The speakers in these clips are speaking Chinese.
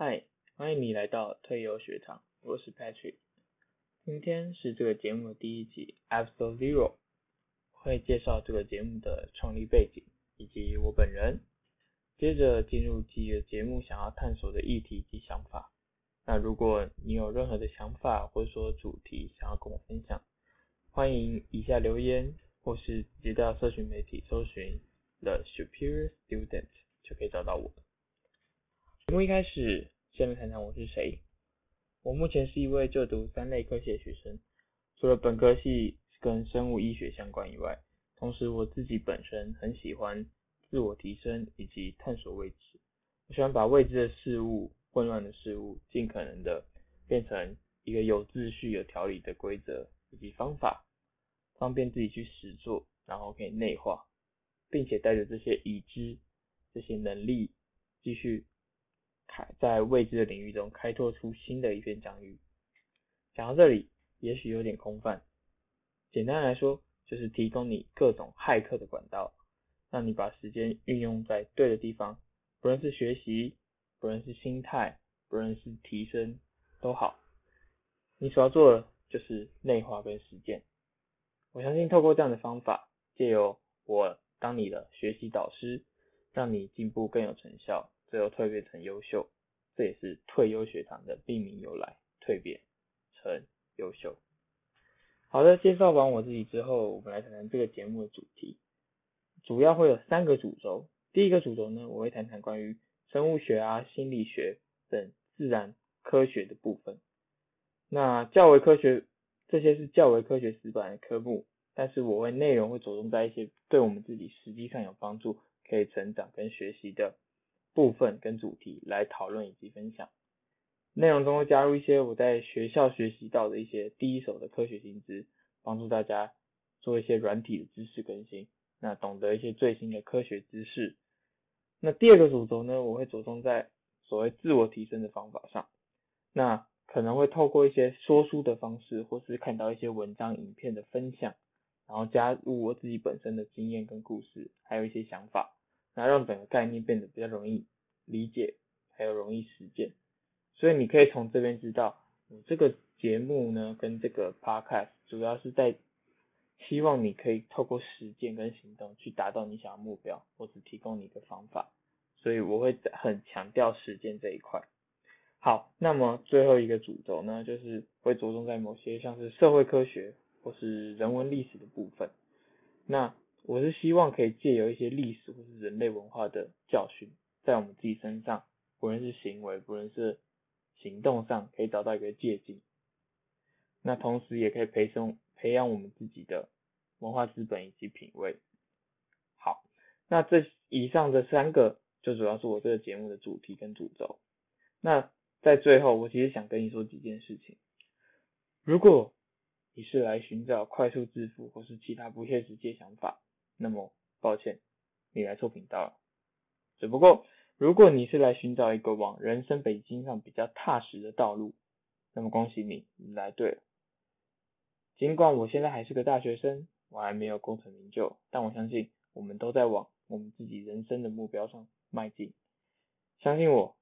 嗨，欢迎你来到退游学堂，我是 Patrick。今天是这个节目的第一集，Episode Zero，会介绍这个节目的创立背景以及我本人。接着进入这个节目想要探索的议题及想法。那如果你有任何的想法或者说主题想要跟我分享，欢迎以下留言，或是直接到社群媒体搜寻 The Superior Student 就可以找到我。节目一开始，先来谈谈我是谁。我目前是一位就读三类科学学生，除了本科系跟生物医学相关以外，同时我自己本身很喜欢自我提升以及探索未知。我喜欢把未知的事物、混乱的事物，尽可能的变成一个有秩序、有条理的规则以及方法，方便自己去实做，然后可以内化，并且带着这些已知、这些能力继续。开在未知的领域中开拓出新的一片疆域。讲到这里，也许有点空泛。简单来说，就是提供你各种骇客的管道，让你把时间运用在对的地方。不论是学习，不论是心态，不论是提升，都好。你所要做的就是内化跟实践。我相信透过这样的方法，借由我当你的学习导师，让你进步更有成效。最后蜕变成优秀，这也是退优学堂的命名由来。蜕变成优秀。好的，介绍完我自己之后，我们来谈谈这个节目的主题。主要会有三个主轴。第一个主轴呢，我会谈谈关于生物学啊、心理学等自然科学的部分。那较为科学，这些是较为科学死板的科目，但是我会内容会着重在一些对我们自己实际上有帮助、可以成长跟学习的。部分跟主题来讨论以及分享，内容中会加入一些我在学校学习到的一些第一手的科学新知，帮助大家做一些软体的知识更新，那懂得一些最新的科学知识。那第二个主轴呢，我会着重在所谓自我提升的方法上，那可能会透过一些说书的方式，或是看到一些文章、影片的分享，然后加入我自己本身的经验跟故事，还有一些想法。那让整个概念变得比较容易理解，还有容易实践。所以你可以从这边知道，我这个节目呢，跟这个 podcast 主要是在希望你可以透过实践跟行动去达到你想要目标，或是提供你一个方法。所以我会很强调实践这一块。好，那么最后一个主轴呢，就是会着重在某些像是社会科学或是人文历史的部分。那我是希望可以借由一些历史或是人类文化的教训，在我们自己身上，不论是行为，不论是行动上，可以找到一个借鉴。那同时也可以培生培养我们自己的文化资本以及品味。好，那这以上这三个就主要是我这个节目的主题跟主轴。那在最后，我其实想跟你说几件事情。如果你是来寻找快速致富或是其他不切实际想法，那么抱歉，你来错频道了。只不过，如果你是来寻找一个往人生北京上比较踏实的道路，那么恭喜你，你来对了。尽管我现在还是个大学生，我还没有功成名就，但我相信我们都在往我们自己人生的目标上迈进。相信我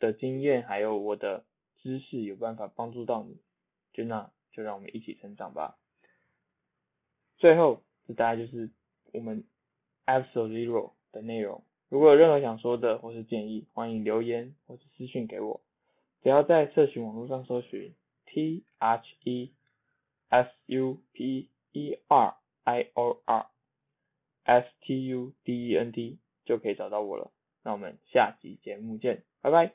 的经验还有我的知识有办法帮助到你，就那就让我们一起成长吧。最后，这大概就是。我们 episode zero 的内容，如果有任何想说的或是建议，欢迎留言或是私讯给我。只要在社群网络上搜寻 T H E S U P E R I O R S T U D E N T 就可以找到我了。那我们下集节目见，拜拜。